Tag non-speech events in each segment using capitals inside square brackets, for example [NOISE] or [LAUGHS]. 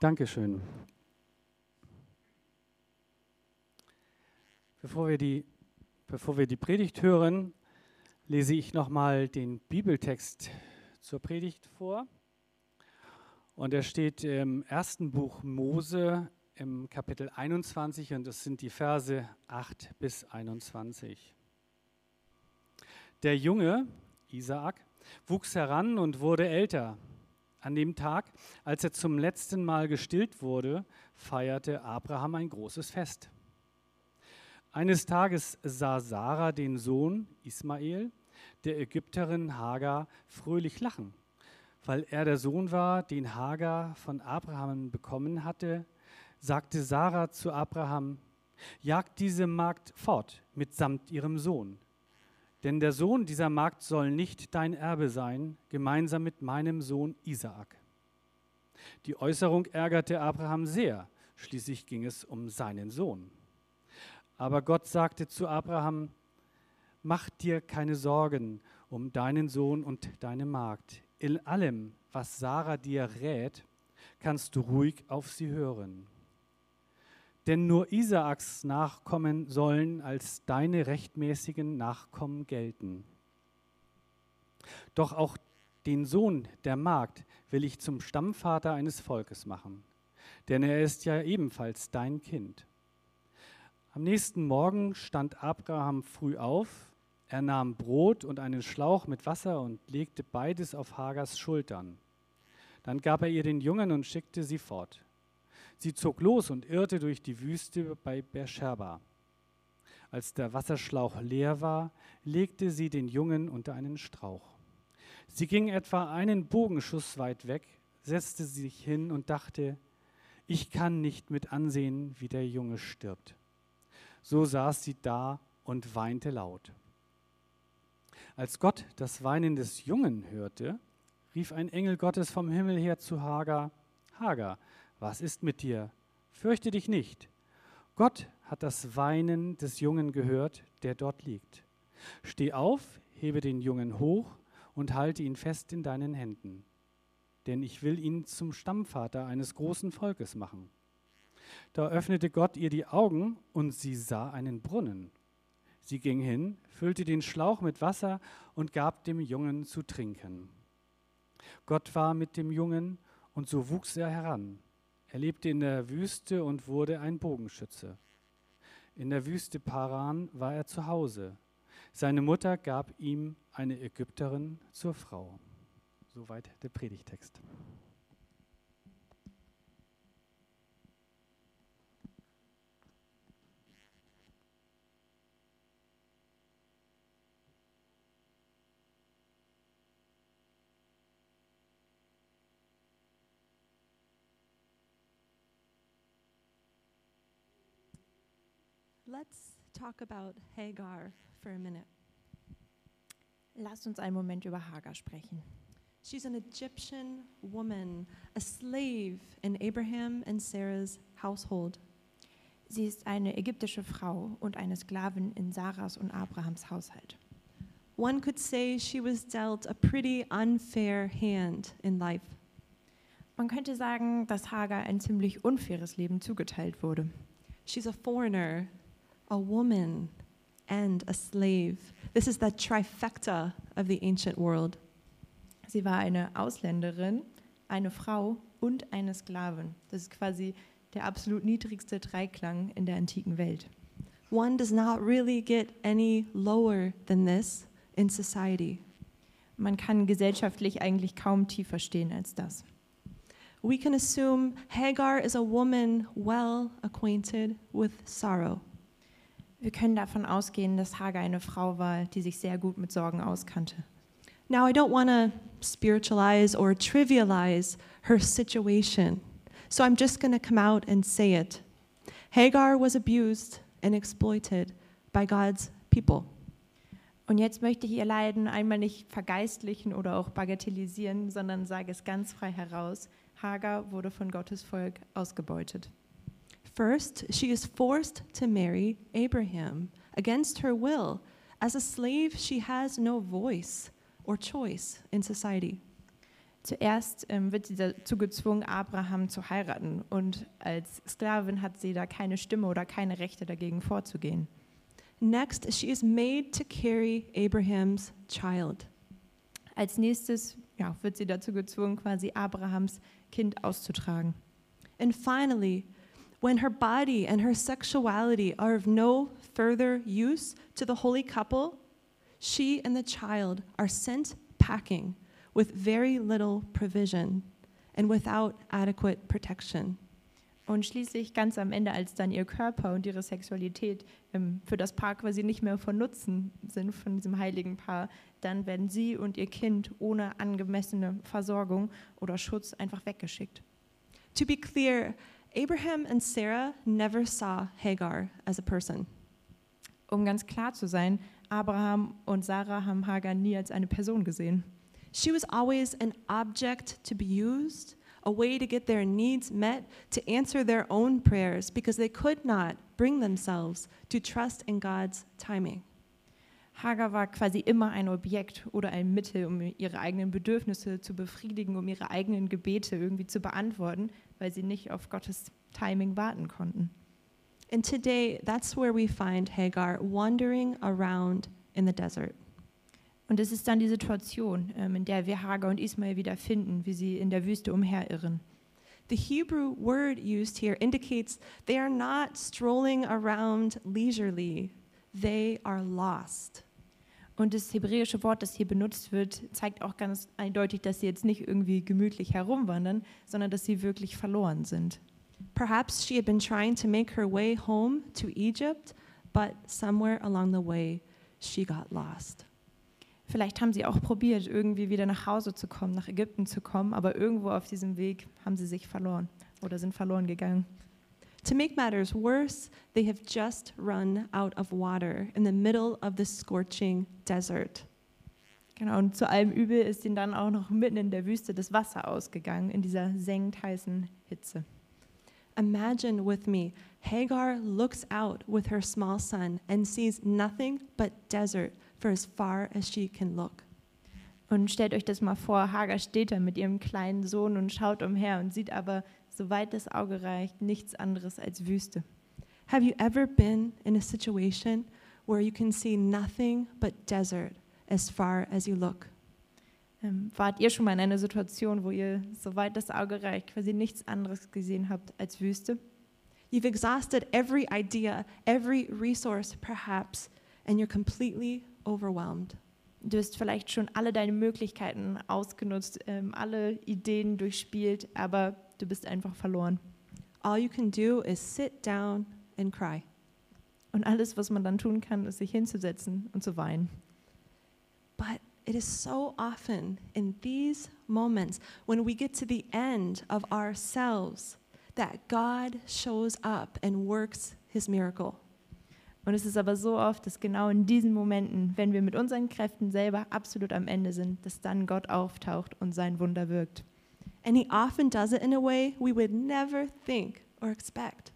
Dankeschön. Bevor wir die, bevor wir die Predigt hören, lese ich nochmal den Bibeltext zur Predigt vor. Und er steht im ersten Buch Mose im Kapitel 21 und das sind die Verse 8 bis 21. Der Junge, Isaak, wuchs heran und wurde älter. An dem Tag, als er zum letzten Mal gestillt wurde, feierte Abraham ein großes Fest. Eines Tages sah Sarah den Sohn Ismael, der Ägypterin Hagar, fröhlich lachen, weil er der Sohn war, den Hagar von Abraham bekommen hatte. Sagte Sarah zu Abraham: Jagt diese Magd fort mitsamt ihrem Sohn denn der Sohn dieser Magd soll nicht dein Erbe sein, gemeinsam mit meinem Sohn Isaak. Die Äußerung ärgerte Abraham sehr, schließlich ging es um seinen Sohn. Aber Gott sagte zu Abraham, mach dir keine Sorgen um deinen Sohn und deine Magd. In allem, was Sarah dir rät, kannst du ruhig auf sie hören denn nur Isaaks Nachkommen sollen als deine rechtmäßigen Nachkommen gelten. Doch auch den Sohn der Magd will ich zum Stammvater eines Volkes machen, denn er ist ja ebenfalls dein Kind. Am nächsten Morgen stand Abraham früh auf, er nahm Brot und einen Schlauch mit Wasser und legte beides auf Hagers Schultern. Dann gab er ihr den Jungen und schickte sie fort. Sie zog los und irrte durch die Wüste bei Beersheba. Als der Wasserschlauch leer war, legte sie den Jungen unter einen Strauch. Sie ging etwa einen Bogenschuss weit weg, setzte sich hin und dachte, ich kann nicht mit ansehen, wie der Junge stirbt. So saß sie da und weinte laut. Als Gott das Weinen des Jungen hörte, rief ein Engel Gottes vom Himmel her zu Hagar, Hagar, was ist mit dir? Fürchte dich nicht. Gott hat das Weinen des Jungen gehört, der dort liegt. Steh auf, hebe den Jungen hoch und halte ihn fest in deinen Händen, denn ich will ihn zum Stammvater eines großen Volkes machen. Da öffnete Gott ihr die Augen und sie sah einen Brunnen. Sie ging hin, füllte den Schlauch mit Wasser und gab dem Jungen zu trinken. Gott war mit dem Jungen und so wuchs er heran. Er lebte in der Wüste und wurde ein Bogenschütze. In der Wüste Paran war er zu Hause. Seine Mutter gab ihm eine Ägypterin zur Frau. Soweit der Predigtext. Let's talk about Hagar for a minute. Lasst uns einen Moment über Hagar sprechen. She's an Egyptian woman, a slave in Abraham and Sarah's household. Sie ist eine ägyptische Frau und eine Sklavin in Sarahs und Abrahams Haushalt. One could say she was dealt a pretty unfair hand in life. Man könnte sagen, dass Hagar ein ziemlich unfaires Leben zugeteilt wurde. She's a foreigner, a woman, and a slave. This is the trifecta of the ancient world. Sie war eine Ausländerin, eine Frau und eine Sklavin. Das ist quasi der absolut niedrigste Dreiklang in der antiken Welt. One does not really get any lower than this in society. Man kann gesellschaftlich eigentlich kaum tiefer stehen als das. We can assume Hagar is a woman well acquainted with sorrow. Wir können davon ausgehen, dass Hagar eine Frau war, die sich sehr gut mit Sorgen auskannte. Now, I don't want to spiritualize or trivialize her situation, so I'm just going to come out and say it. Hagar was abused and exploited by God's people. Und jetzt möchte ich ihr Leiden einmal nicht vergeistlichen oder auch bagatellisieren, sondern sage es ganz frei heraus. Hagar wurde von Gottes Volk ausgebeutet. First, she is forced to marry Abraham against her will. As a slave, she has no voice or choice in society. Zuerst ähm, wird sie dazu gezwungen, Abraham zu heiraten. Und als Sklavin hat sie da keine Stimme oder keine Rechte dagegen vorzugehen. Next, she is made to carry Abraham's child. Als nächstes ja, wird sie dazu gezwungen, quasi Abrahams Kind auszutragen. And finally, when her body and her sexuality are of no further use to the holy couple, she and the child are sent packing with very little provision and without adequate protection. Und schließlich ganz am Ende, als dann ihr Körper und ihre Sexualität ähm, für das Paar quasi nicht mehr von Nutzen sind von diesem heiligen Paar, dann werden sie und ihr Kind ohne angemessene Versorgung oder Schutz einfach weggeschickt. To be clear, Abraham and Sarah never saw Hagar as a person. Um ganz klar zu sein, Abraham und Sarah haben Hagar nie als eine Person gesehen. She was always an object to be used, a way to get their needs met, to answer their own prayers, because they could not bring themselves to trust in God's timing. Hagar war quasi immer ein Objekt oder ein Mittel, um ihre eigenen Bedürfnisse zu befriedigen, um ihre eigenen Gebete irgendwie zu beantworten, weil sie nicht auf Gottes Timing warten konnten. And today, that's where we find Hagar wandering around in the desert. Und es ist dann die Situation, ähm, in der wir Hagar und Ismael wieder finden, wie sie in der Wüste umherirren. The Hebrew word used here indicates they are not strolling around leisurely, they are lost. Und das hebräische Wort, das hier benutzt wird, zeigt auch ganz eindeutig, dass sie jetzt nicht irgendwie gemütlich herumwandern, sondern dass sie wirklich verloren sind. Perhaps she had been trying to make her way home to Egypt, but somewhere along the way she got lost. Vielleicht haben sie auch probiert, irgendwie wieder nach Hause zu kommen, nach Ägypten zu kommen, aber irgendwo auf diesem Weg haben sie sich verloren oder sind verloren gegangen. To make matters worse, they have just run out of water in the middle of the scorching desert. Genau, und zu allem Übel ist ihnen dann auch noch mitten in der Wüste das Wasser ausgegangen, in dieser sengend heißen Hitze. Imagine with me, Hagar looks out with her small son and sees nothing but desert for as far as she can look. Und stellt euch das mal vor, Hagar steht da mit ihrem kleinen Sohn und schaut umher und sieht aber, soweit das Auge reicht, nichts anderes als Wüste. Have you ever been in a situation where you can see nothing but desert as far as you look? Ähm, wart ihr schon mal in einer Situation, wo ihr, soweit das Auge reicht, quasi nichts anderes gesehen habt als Wüste? You've exhausted every idea, every resource, perhaps, and you're completely overwhelmed. Du hast vielleicht schon alle deine Möglichkeiten ausgenutzt, ähm, alle Ideen durchspielt, aber du bist einfach verloren. All you can do is sit down and cry. Und alles, was man dann tun kann, ist sich hinzusetzen und zu weinen. But it is so often in these moments when we get to the end of ourselves that God shows up and works his miracle. Und es ist aber so oft, dass genau in diesen Momenten, wenn wir mit unseren Kräften selber absolut am Ende sind, dass dann Gott auftaucht und sein Wunder wirkt. And he often does it in a way we would never think or expect.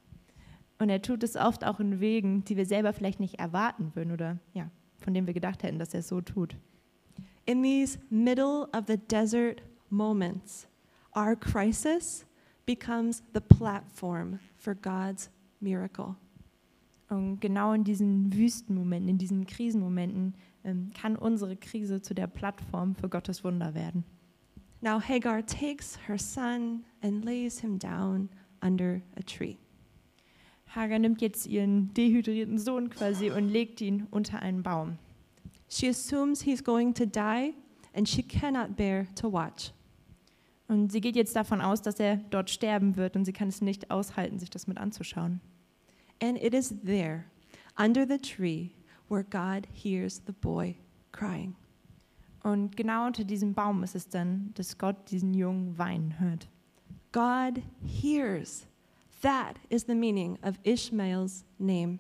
Und er tut es oft auch in Wegen, die wir selber vielleicht nicht erwarten würden oder ja, von denen wir gedacht hätten, dass er es so tut. In these middle of the desert moments, our crisis becomes the platform for God's miracle. Und genau in diesen Wüstenmomenten, in diesen Krisenmomenten ähm, kann unsere Krise zu der Plattform für Gottes Wunder werden. Now Hagar takes her son and lays him down under a tree. Hagar nimmt jetzt ihren dehydrierten Sohn quasi und legt ihn unter einen Baum. She assumes he's going to die and she cannot bear to watch. Und sie geht jetzt davon aus, dass er dort sterben wird und sie kann es nicht aushalten, sich das mit anzuschauen. And it is there, under the tree, where God hears the boy crying. Und genau unter diesem Baum ist es dann, dass Gott diesen Jungen weinen hört. God hears. That is the meaning of Ishmael's name.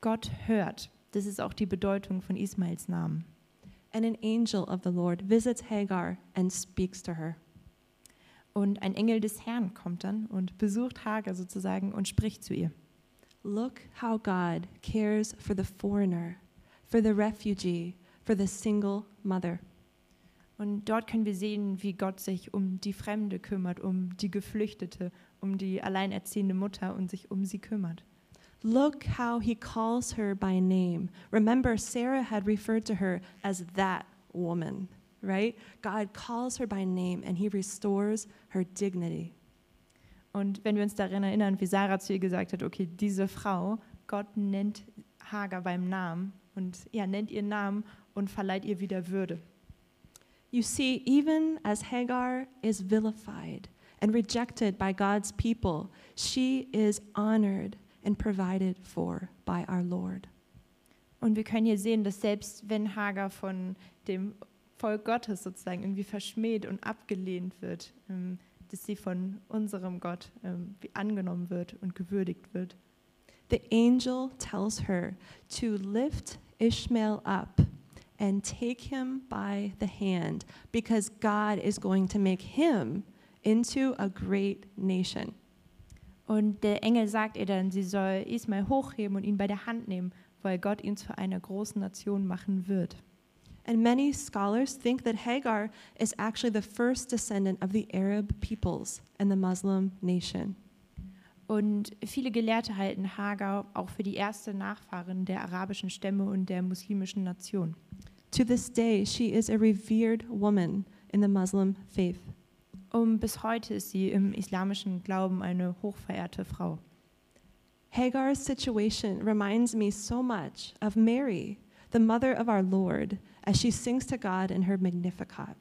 Gott hört. Das ist auch die Bedeutung von Ismaels Namen. And an angel of the Lord visits Hagar and speaks to her. Und ein Engel des Herrn kommt dann und besucht Hagar sozusagen und spricht zu ihr. Look how God cares for the foreigner, for the refugee, for the single mother. Und dort können wir sehen, wie Gott sich um die Fremde kümmert, um die Geflüchtete, um die alleinerziehende Mutter und sich um sie kümmert. Look how he calls her by name. Remember, Sarah had referred to her as that woman, right? God calls her by name and he restores her dignity. Und wenn wir uns daran erinnern, wie Sarah zu ihr gesagt hat, okay, diese Frau, Gott nennt Hagar beim Namen und ja, nennt ihren Namen und verleiht ihr wieder Würde. You see, even as Hagar is vilified and rejected by God's people, she is honored and provided for by our Lord. Und wir können hier sehen, dass selbst wenn Hagar von dem Volk Gottes sozusagen irgendwie verschmäht und abgelehnt wird, ähm, dass sie von unserem Gott ähm, angenommen wird und gewürdigt wird. The angel tells her to lift Ishmael up and take him by the hand because God is going to make him into a great nation. Und der Engel sagt ihr dann, sie soll Ismael hochheben und ihn bei der Hand nehmen, weil Gott ihn zu einer großen Nation machen wird. And many scholars think that Hagar is actually the first descendant of the Arab peoples and the Muslim nation. Und viele Gelehrte halten Hagar auch für die erste Nachfahrin der arabischen Stämme und der muslimischen Nation. To this day, she is a revered woman in the Muslim faith. Und bis heute ist sie im islamischen Glauben eine hochverehrte Frau. Hagar's situation reminds me so much of Mary, the mother of our Lord, as she sings to God in her Magnificat.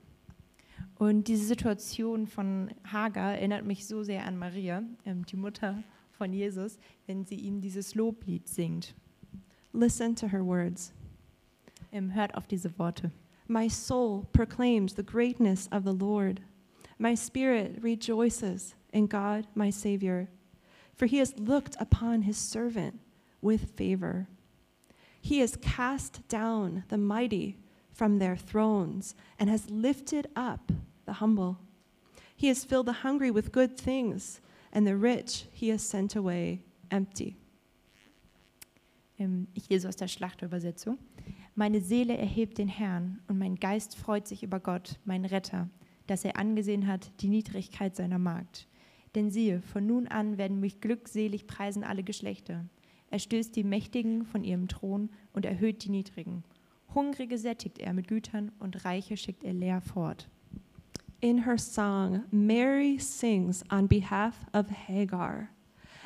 Und diese Situation von Hagar erinnert mich so sehr an Maria, ähm, die Mutter von Jesus, wenn sie ihm dieses Loblied singt. Listen to her words. Ähm, hört auf diese Worte. My soul proclaims the greatness of the Lord. My spirit rejoices in God, my Savior, for he has looked upon his servant with favor. He has cast down the mighty from their thrones and has lifted up the humble. He has filled the hungry with good things, and the rich he has sent away empty. Ähm, ich lese aus der Schlachtübersetzung. Meine Seele erhebt den Herrn und mein Geist freut sich über Gott, mein Retter, dass er angesehen hat die Niedrigkeit seiner Magd. Denn siehe, von nun an werden mich glückselig preisen alle Geschlechter. Er stößt die Mächtigen von ihrem Thron und erhöht die Niedrigen. Hungrige sättigt er mit Gütern und Reiche schickt er leer fort. In her song, Mary sings on behalf of Hagar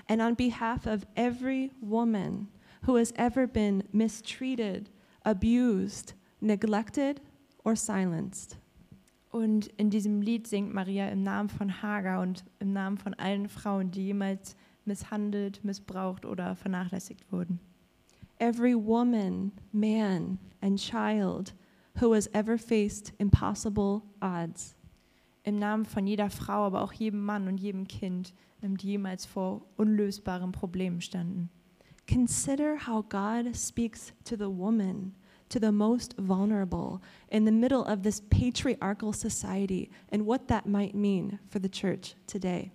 and on behalf of every woman who has ever been mistreated, abused, neglected, or silenced. Und in diesem Lied singt Maria im Namen von Hagar und im Namen von allen Frauen, die jemals misshandelt, missbraucht oder vernachlässigt wurden. Every woman, man, and child who has ever faced impossible odds. Im Namen von jeder Frau, aber auch jedem Mann und jedem Kind, die jemals vor unlösbaren Problemen standen. Consider how God speaks to the woman, to the most vulnerable, in the middle of this patriarchal society, and what that might mean for the church today.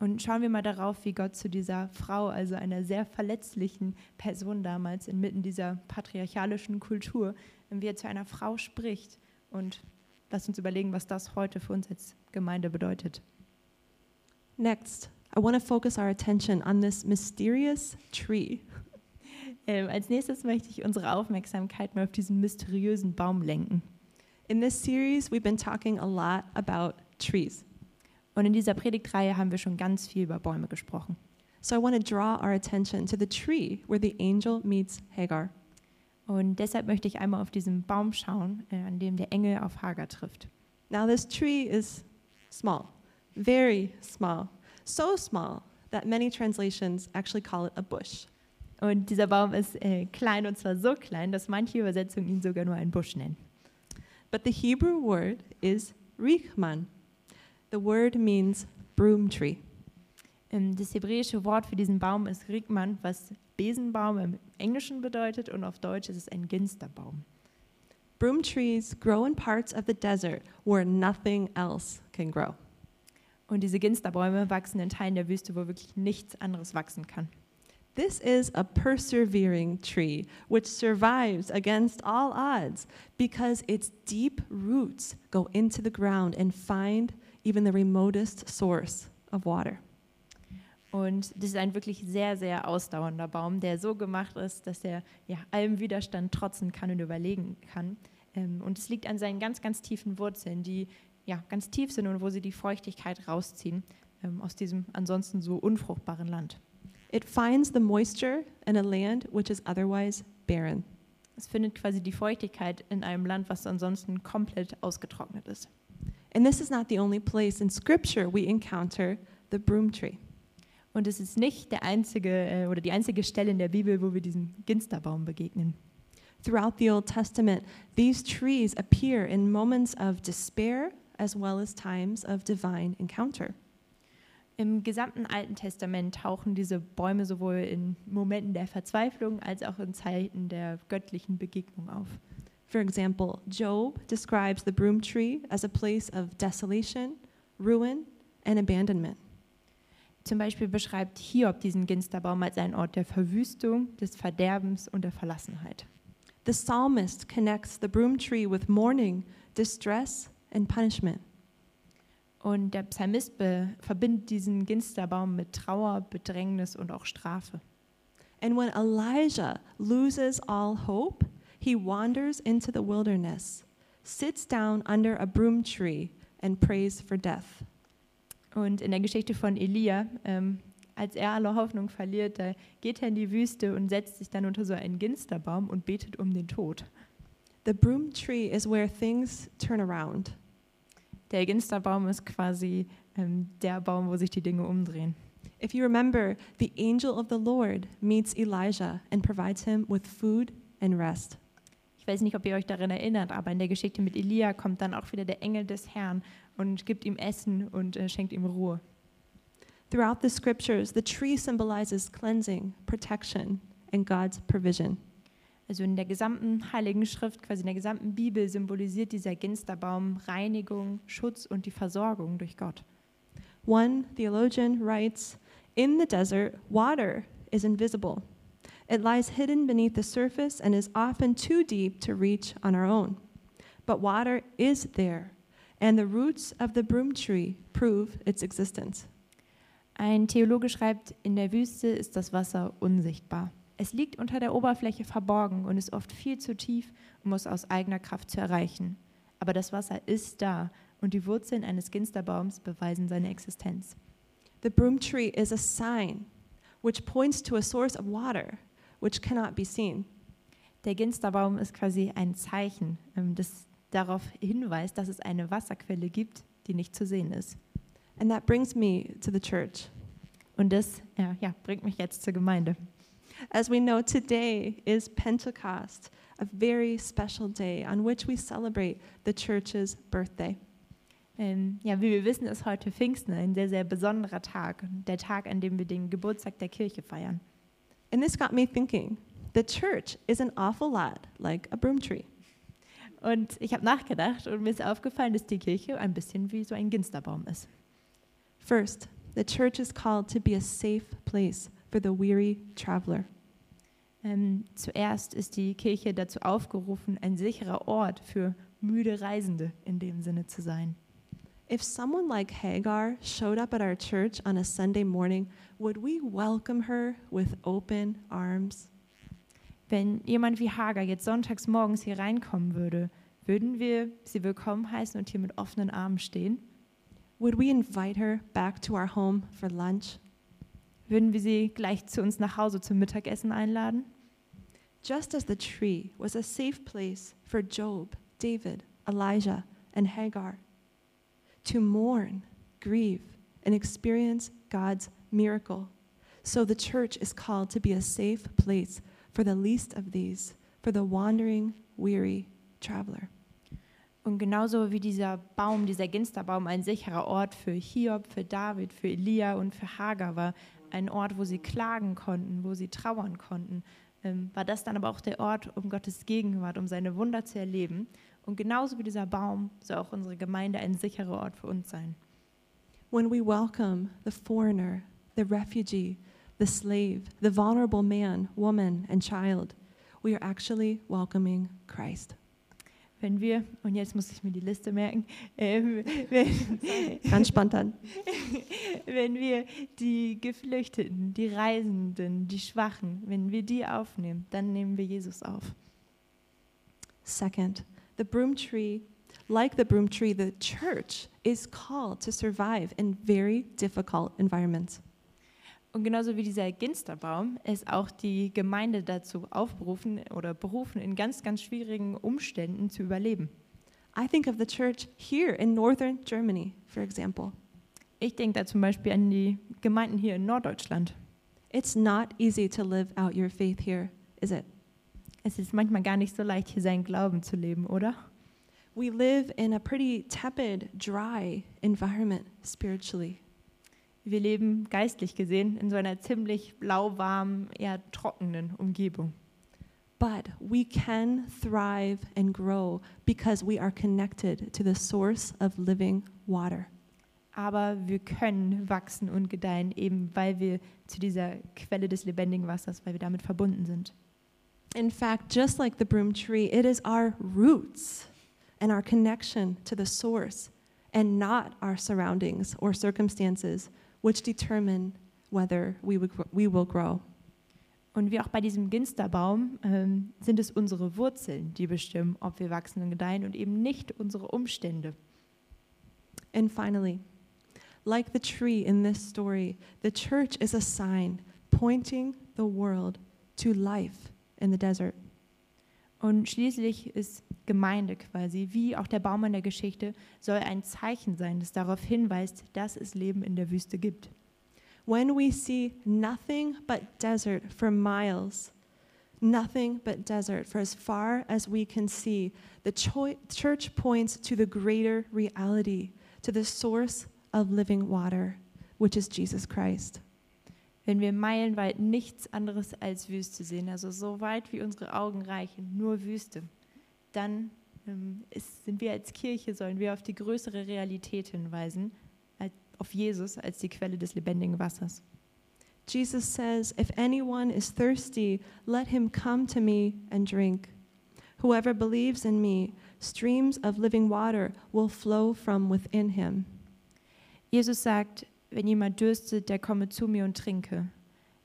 Und schauen wir mal darauf, wie Gott zu dieser Frau, also einer sehr verletzlichen Person damals inmitten dieser patriarchalischen Kultur, wie er zu einer Frau spricht. Und lasst uns überlegen, was das heute für uns als Gemeinde bedeutet. Next, I want to focus our attention on this mysterious tree. Ähm, als nächstes möchte ich unsere Aufmerksamkeit mal auf diesen mysteriösen Baum lenken. In this series, we've been talking a lot about trees. Und in dieser Predigtreihe haben wir schon ganz viel über Bäume gesprochen. So I want to draw our attention to the tree where the angel meets Hagar. Und deshalb möchte ich einmal auf diesen Baum schauen, äh, an dem der Engel auf Hagar trifft. Now, this tree is small, very small, so small that many translations actually call it a bush. Und dieser Baum ist äh, klein und zwar so klein, dass manche Übersetzungen ihn sogar nur einen Busch nennen. But the Hebrew word is Riechman. The word means broom tree. Ähm, Das hebräische Wort für diesen Baum ist Rigman, was Besenbaum im Englischen bedeutet und auf Deutsch ist es ein Ginsterbaum. Broom trees grow in parts of the desert where nothing else can grow. Und diese Ginsterbäume wachsen in Teilen der Wüste, wo wirklich nichts anderes wachsen kann. This is a persevering tree which survives against all odds because its deep roots go into the ground and find even the remotest source of water. Und das ist ein wirklich sehr, sehr ausdauernder Baum, der so gemacht ist, dass er ja, allem Widerstand trotzen kann und überlegen kann. Ähm, und es liegt an seinen ganz, ganz tiefen Wurzeln, die ja, ganz tief sind und wo sie die Feuchtigkeit rausziehen ähm, aus diesem ansonsten so unfruchtbaren Land. It finds the moisture in a land which is otherwise barren. Es findet quasi die Feuchtigkeit in einem Land, was ansonsten komplett ausgetrocknet ist. And this is not the only place in Scripture we encounter the broom tree. Und es ist nicht der einzige äh, oder die einzige Stelle in der Bibel, wo wir diesem Ginsterbaum begegnen. Throughout the Old Testament, these trees appear in moments of despair as well as times of divine encounter. Im gesamten Alten Testament tauchen diese Bäume sowohl in Momenten der Verzweiflung als auch in Zeiten der göttlichen Begegnung auf. For example, Job describes the broom tree as a place of desolation, ruin, and abandonment. Zum Beispiel beschreibt Hiob diesen Ginsterbaum als einen Ort der Verwüstung, des Verderbens und der Verlassenheit. The psalmist connects the broom tree with mourning, distress, and punishment. Und der Psalmist verbindet diesen Ginsterbaum mit Trauer, Bedrängnis und auch Strafe. And when Elijah loses all hope, he wanders into the wilderness, sits down under a broom tree, and prays for death. Und in der Geschichte von Elia, ähm, als er alle Hoffnung verliert, da geht er in die Wüste und setzt sich dann unter so einen Ginsterbaum und betet um den Tod. The broom tree is where things turn around. Der Ginsterbaum ist quasi ähm, der Baum, wo sich die Dinge umdrehen. If you remember, the angel of the Lord meets Elijah and provides him with food and rest. Ich weiß nicht, ob ihr euch daran erinnert, aber in der Geschichte mit Elia kommt dann auch wieder der Engel des Herrn und gibt ihm Essen und äh, schenkt ihm Ruhe. Throughout the scriptures, the tree symbolizes cleansing, protection, and God's provision. Also in der gesamten Heiligen Schrift, quasi in der gesamten Bibel symbolisiert dieser Ginsterbaum Reinigung, Schutz und die Versorgung durch Gott. One theologian writes In the desert, water is invisible. It lies hidden beneath the surface and is often too deep to reach on our own. But water is there, and the roots of the broom tree prove its existence. Ein Theologe schreibt, in der Wüste ist das Wasser unsichtbar. Es liegt unter der Oberfläche verborgen und ist oft viel zu tief, um es aus eigener Kraft zu erreichen. Aber das Wasser ist da und die Wurzeln eines Ginsterbaums beweisen seine Existenz. The broom tree is a sign which points to a source of water which cannot be seen. Der Ginsterbaum ist quasi ein Zeichen, ähm, das darauf hinweist, dass es eine Wasserquelle gibt, die nicht zu sehen ist. And that brings me to the church. Und das ja, ja, bringt mich jetzt zur Gemeinde. As we know, today is Pentecost, a very special day on which we celebrate the church's birthday. Ähm, ja, wie wir wissen, ist heute Pfingsten ein sehr, sehr besonderer Tag. Der Tag, an dem wir den Geburtstag der Kirche feiern. And this got me thinking the church is an awful lot like a broom tree. Und ich habe nachgedacht und mir ist aufgefallen, dass die Kirche ein bisschen wie so ein Ginsterbaum ist. First, the church is called to be a safe place for the weary traveler. Ähm, zuerst ist die Kirche dazu aufgerufen, ein sicherer Ort für müde Reisende in dem Sinne zu sein. If someone like Hagar showed up at our church on a Sunday morning, would we welcome her with open arms? Wenn jemand wie Hagar jetzt sonntags morgens hier reinkommen würde, würden wir sie willkommen heißen und hier mit offenen Armen stehen? Would we invite her back to our home for lunch? Würden wir sie gleich zu uns nach Hause zum Mittagessen einladen? Just as the tree was a safe place for Job, David, Elijah, and Hagar to mourn, grieve, and experience God's miracle, so the church is called to be a safe place for the least of these, for the wandering, weary traveler. Und genauso wie dieser Baum, dieser Ginsterbaum, ein sicherer Ort für Hiob, für David, für Elia und für Hagar war, ein Ort, wo sie klagen konnten, wo sie trauern konnten, ähm, war das dann aber auch der Ort, um Gottes Gegenwart, um seine Wunder zu erleben. Und genauso wie dieser Baum soll auch unsere Gemeinde ein sicherer Ort für uns sein. When we welcome the foreigner, the refugee, the slave, the vulnerable man, woman, and child, we are actually welcoming Christ. Wenn wir, und jetzt muss ich mir die Liste merken, ähm, wenn, Ganz spontan. [LAUGHS] wenn wir die Geflüchteten, die Reisenden, die Schwachen, wenn wir die aufnehmen, dann nehmen wir Jesus auf. Second, the broom tree, like the broom tree, the church is called to survive in very difficult environments. Und genauso wie dieser Ginsterbaum ist auch die Gemeinde dazu aufberufen oder berufen, in ganz, ganz schwierigen Umständen zu überleben. I think of the church here in northern Germany, for example. Ich denke da zum Beispiel an die Gemeinden hier in Norddeutschland. It's not easy to live out your faith here, is it? Es ist manchmal gar nicht so leicht, hier seinen Glauben zu leben, oder? We live in a pretty tepid, dry environment spiritually. Wir leben geistlich gesehen in so einer ziemlich lauwarmen, eher trockenen Umgebung. But we can thrive and grow because we are connected to the source of living water. Aber wir können wachsen und gedeihen, eben weil wir zu dieser Quelle des lebendigen Wassers, weil wir damit verbunden sind. In fact, just like the broom tree, it is our roots and our connection to the source and not our surroundings or circumstances which determine whether we, would, we will grow. Und wie auch bei diesem Ginsterbaum ähm, sind es unsere Wurzeln, die bestimmen, ob wir wachsen und gedeihen und eben nicht unsere Umstände. And finally, like the tree in this story, the church is a sign pointing the world to life in the desert. Und schließlich ist Gemeinde quasi, wie auch der Baum in der Geschichte, soll ein Zeichen sein, das darauf hinweist, dass es Leben in der Wüste gibt. When we see nothing but desert for miles, nothing but desert for as far as we can see, the church points to the greater reality, to the source of living water, which is Jesus Christ. Wenn wir meilenweit nichts anderes als Wüste sehen, also so weit wie unsere Augen reichen, nur Wüste, dann ähm, ist, sind wir als Kirche, sollen wir auf die größere Realität hinweisen, als, auf Jesus als die Quelle des lebendigen Wassers. Jesus says, If anyone is thirsty, let him come to me and drink. Whoever believes in me, streams of living water will flow from within him. Jesus sagt, wenn jemand dürstet, der komme zu mir und trinke.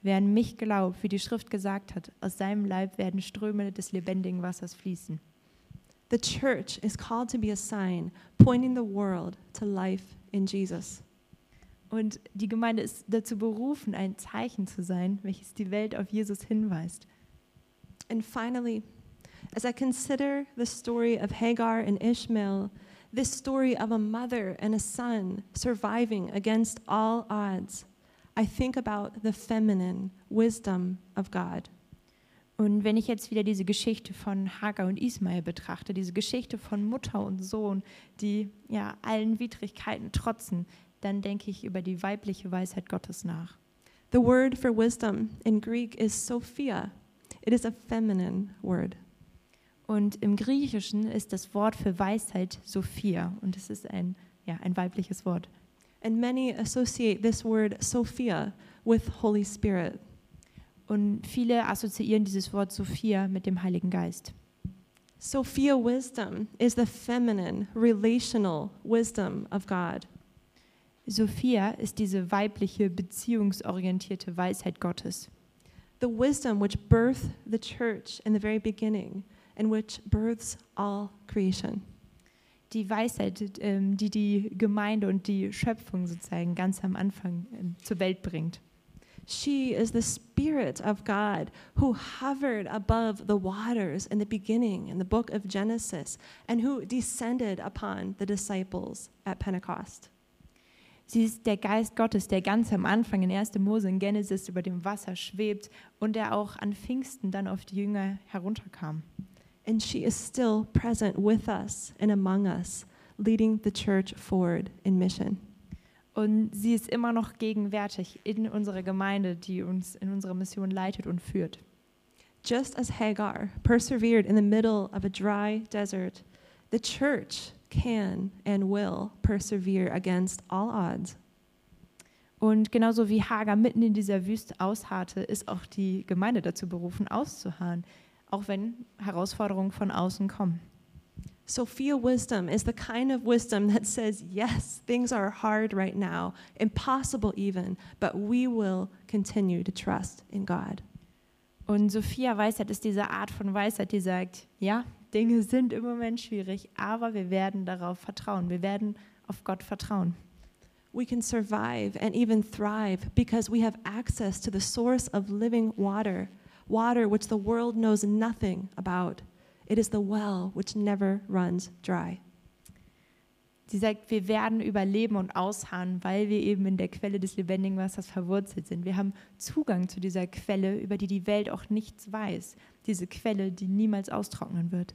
Wer an mich glaubt, wie die Schrift gesagt hat, aus seinem Leib werden Ströme des lebendigen Wassers fließen. The church is called to be a sign pointing the world to life in Jesus. Und die Gemeinde ist dazu berufen, ein Zeichen zu sein, welches die Welt auf Jesus hinweist. And finally, as I consider the story of Hagar and Ishmael, this story of a mother and a son surviving against all odds, I think about the feminine wisdom of God. Und wenn ich jetzt wieder diese Geschichte von Hagar und Ismael betrachte, diese Geschichte von Mutter und Sohn, die ja allen Widrigkeiten trotzen, dann denke ich über die weibliche Weisheit Gottes nach. The word for wisdom in Greek is Sophia. It is a feminine word. Und im Griechischen ist das Wort für Weisheit Sophia und es ist ein, ja, ein weibliches Wort. And many associate this word Sophia with Holy Spirit. Und viele assoziieren dieses Wort Sophia mit dem Heiligen Geist. Sophia wisdom is the feminine, relational wisdom of God. Sophia ist diese weibliche, beziehungsorientierte Weisheit Gottes. The wisdom which birthed the church in the very beginning and which births all creation. Die Weisheit, ähm, die die Gemeinde und die Schöpfung sozusagen ganz am Anfang ähm, zur Welt bringt. She is the Spirit of God who hovered above the waters in the beginning in the book of Genesis and who descended upon the disciples at Pentecost. Sie ist der Geist Gottes, der ganz am Anfang in 1. Mose in Genesis über dem Wasser schwebt und der auch an Pfingsten dann auf die Jünger herunterkam. And she is still present with us and among us, leading the church forward in mission. Und sie ist immer noch gegenwärtig in unserer Gemeinde, die uns in unserer Mission leitet und führt. Just as Hagar persevered in the middle of a dry desert, the church can and will persevere against all odds. Und genauso wie Hagar mitten in dieser Wüste ausharrte, ist auch die Gemeinde dazu berufen, auszuharren, auch wenn Herausforderungen von außen kommen. Sophia wisdom is the kind of wisdom that says, yes, things are hard right now, impossible even, but we will continue to trust in God. Und Sophia Weisheit ist diese Art von Weisheit, die sagt, ja, Dinge sind im Moment schwierig, aber wir werden darauf vertrauen. Wir werden auf Gott vertrauen. We can survive and even thrive because we have access to the source of living water, water which the world knows nothing about. It is the well which never runs dry. Sie sagt, wir werden überleben und ausharren, weil wir eben in der Quelle des lebendigen Wassers verwurzelt sind. Wir haben Zugang zu dieser Quelle, über die die Welt auch nichts weiß. Diese Quelle, die niemals austrocknen wird.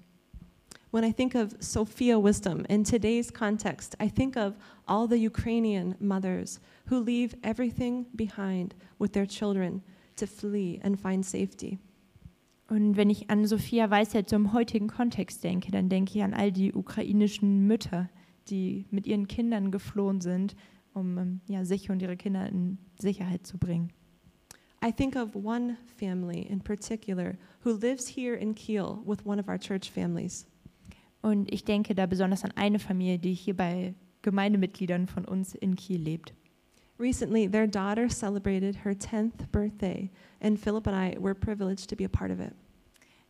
When I think of Sophia wisdom in today's context, I think of all the Ukrainian mothers who leave everything behind with their children to flee and find safety. Und wenn ich an Sophia Weisheit zum heutigen Kontext denke, dann denke ich an all die ukrainischen Mütter, die mit ihren Kindern geflohen sind, um ähm, ja, sich und ihre Kinder in Sicherheit zu bringen. I think of one family in particular who lives here in Kiel with one of our church families. Und ich denke da besonders an eine Familie, die hier bei Gemeindemitgliedern von uns in Kiel lebt. Recently, their daughter celebrated her 10th birthday, and Philip and I were privileged to be a part of it.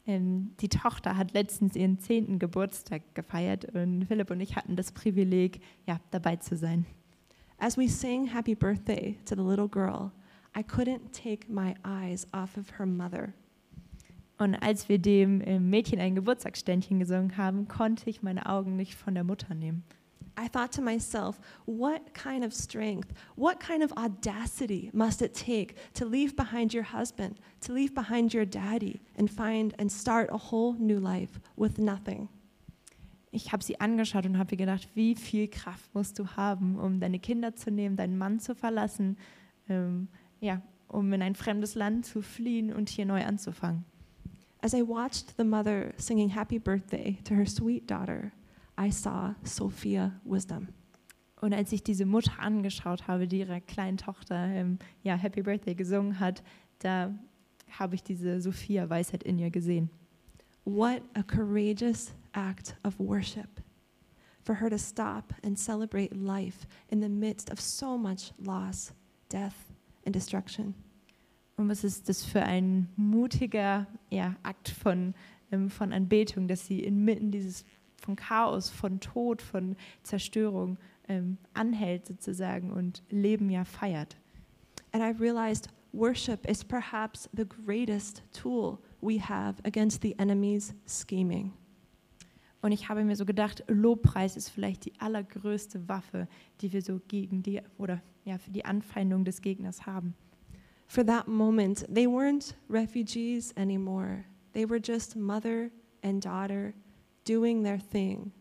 Ähm, die Tochter hat letztens ihren zehnten Geburtstag gefeiert und Philipp und ich hatten das Privileg, ja, dabei zu sein. As we sang happy birthday to the little girl, I couldn't take my eyes off of her mother. Und als wir dem äh, Mädchen ein Geburtstagsständchen gesungen haben, konnte ich meine Augen nicht von der Mutter nehmen. I thought to myself, what kind of strength, what kind of audacity must it take to leave behind your husband, to leave behind your daddy, and find and start a whole new life with nothing? Ich habe sie angeschaut und habe gedacht, wie viel Kraft musst du haben, um deine Kinder zu nehmen, deinen Mann zu verlassen, ähm, ja, um in ein fremdes Land zu fliehen und hier neu anzufangen. As I watched the mother singing happy birthday to her sweet daughter, I saw Sophia wisdom. Und als ich diese Mutter angeschaut habe, die ihrer kleinen Tochter ähm, ja, Happy Birthday gesungen hat, da habe ich diese Sophia-Weisheit in ihr gesehen. What a courageous act of worship for her to stop and celebrate life in the midst of so much loss, death, and destruction. Und was ist das für ein mutiger ja, Akt von, ähm, von Anbetung, dass sie inmitten dieses von Chaos, von Tod, von Zerstörung ähm, anhält sozusagen und Leben ja feiert. And I realized worship is perhaps the greatest tool we have against the enemy's scheming. Und ich habe mir so gedacht, Lobpreis ist vielleicht die allergrößte Waffe, die wir so gegen die oder ja für die Anfeindung des Gegners haben. For that moment, they weren't refugees anymore. They were just mother and daughter doing their thing,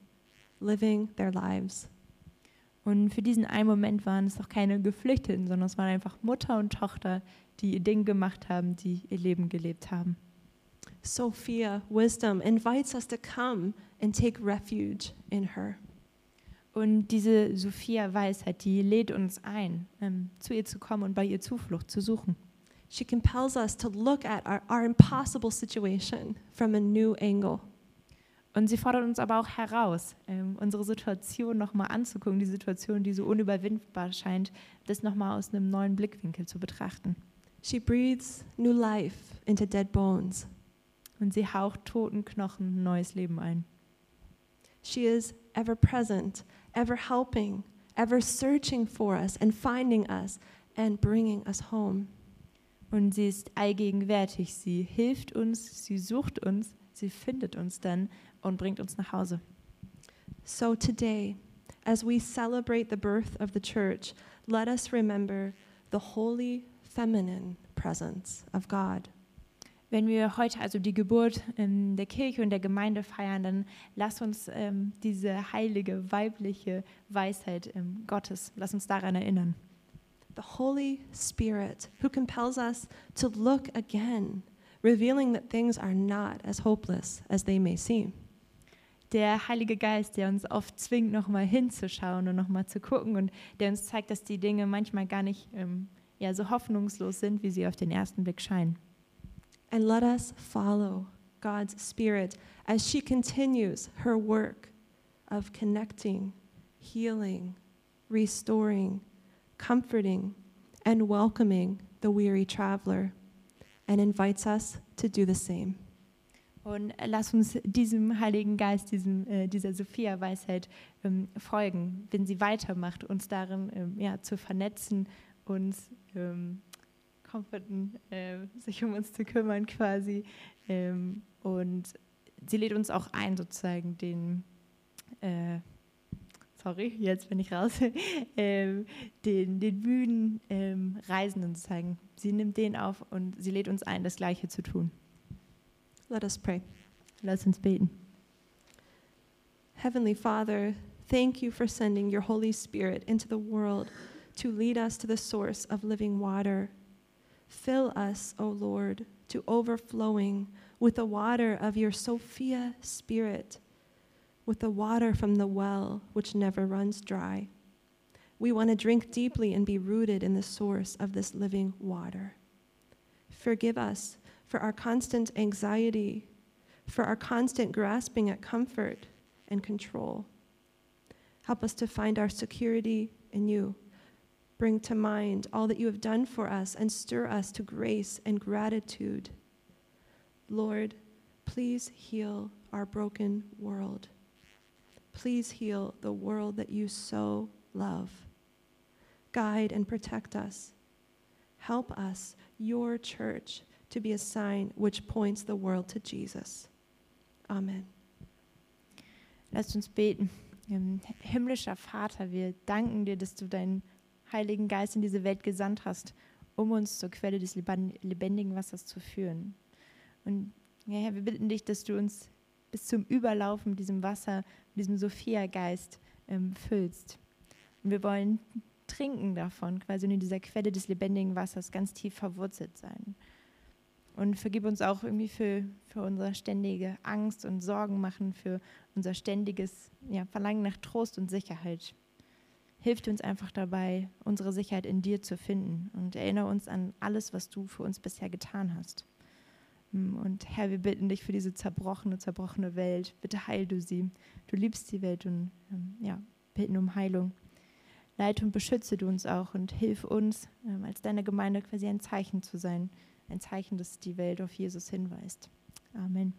living their lives. Und für diesen einen Moment waren es auch keine Geflüchteten, sondern es waren einfach Mutter und Tochter, die ihr Ding gemacht haben, die ihr Leben gelebt haben. Sophia, wisdom, invites us to come and take refuge in her. Und diese Sophia Weisheit, die lädt uns ein, ähm, zu ihr zu kommen und bei ihr Zuflucht zu suchen. She compels us to look at our, our impossible situation from a new angle. Und sie fordert uns aber auch heraus, ähm, unsere Situation nochmal anzugucken, die Situation, die so unüberwindbar scheint, das nochmal aus einem neuen Blickwinkel zu betrachten. She breathes new life into dead bones. Und sie haucht toten Knochen neues Leben ein. She is ever present, ever helping, ever searching for us and finding us and bringing us home. Und sie ist allgegenwärtig. Sie hilft uns, sie sucht uns, sie findet uns dann und bringt uns nach Hause. So today, as we celebrate the birth of the church, let us remember the holy feminine presence of God. Wenn wir heute also die Geburt ähm, der Kirche und der Gemeinde feiern, dann lass uns ähm, diese heilige weibliche Weisheit ähm, Gottes, lass uns daran erinnern. The Holy Spirit who compels us to look again, revealing that things are not as hopeless as they may seem. der Heilige Geist, der uns oft zwingt, nochmal hinzuschauen und nochmal zu gucken und der uns zeigt, dass die Dinge manchmal gar nicht ähm, ja, so hoffnungslos sind, wie sie auf den ersten Blick scheinen. And let us follow God's Spirit as she continues her work of connecting, healing, restoring, comforting, and welcoming the weary traveler, and invites us to do the same. Und lass uns diesem Heiligen Geist, diesem, äh, dieser Sophia-Weisheit ähm, folgen, wenn sie weitermacht, uns darin ähm, ja, zu vernetzen, uns ähm, comforten, äh, sich um uns zu kümmern quasi. Ähm, und sie lädt uns auch ein, sozusagen den, äh, sorry, jetzt bin ich raus, [LAUGHS] ähm, den, den müden ähm, Reisenden sozusagen. Sie nimmt den auf und sie lädt uns ein, das Gleiche zu tun. Let us pray. Lass uns beten. Heavenly Father, thank you for sending your Holy Spirit into the world to lead us to the source of living water. Fill us, O Lord, to overflowing with the water of your Sophia Spirit, with the water from the well which never runs dry. We want to drink deeply and be rooted in the source of this living water. Forgive us for our constant anxiety, for our constant grasping at comfort and control. Help us to find our security in you. Bring to mind all that you have done for us and stir us to grace and gratitude. Lord, please heal our broken world. Please heal the world that you so love. Guide and protect us. Help us, your church, to be a sign which points the world to Jesus. Amen. Lasst uns beten. Himmlischer Vater, wir danken dir, dass du deinen Heiligen Geist in diese Welt gesandt hast, um uns zur Quelle des lebendigen Wassers zu führen. Und ja, Herr, wir bitten dich, dass du uns bis zum Überlaufen mit diesem Wasser, mit diesem Sophia-Geist ähm, füllst. Und wir wollen trinken davon, quasi in dieser Quelle des lebendigen Wassers ganz tief verwurzelt sein. Und vergib uns auch irgendwie für, für unsere ständige Angst und Sorgen machen, für unser ständiges ja, Verlangen nach Trost und Sicherheit. Hilf uns einfach dabei, unsere Sicherheit in dir zu finden und erinnere uns an alles, was du für uns bisher getan hast. Mm, Und Herr, wir bitten dich für diese zerbrochene, zerbrochene Welt. Bitte heil du sie. Du liebst die Welt und ähm, ja, bitten um Heilung. Leite und beschütze du uns auch und hilf uns, ähm, als deine Gemeinde quasi ein Zeichen zu sein. Ein Zeichen, das die Welt auf Jesus hinweist. Amen.